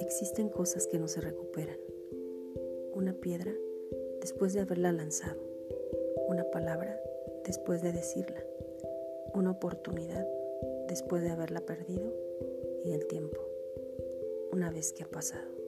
Existen cosas que no se recuperan. Una piedra después de haberla lanzado. Una palabra después de decirla. Una oportunidad después de haberla perdido. Y el tiempo una vez que ha pasado.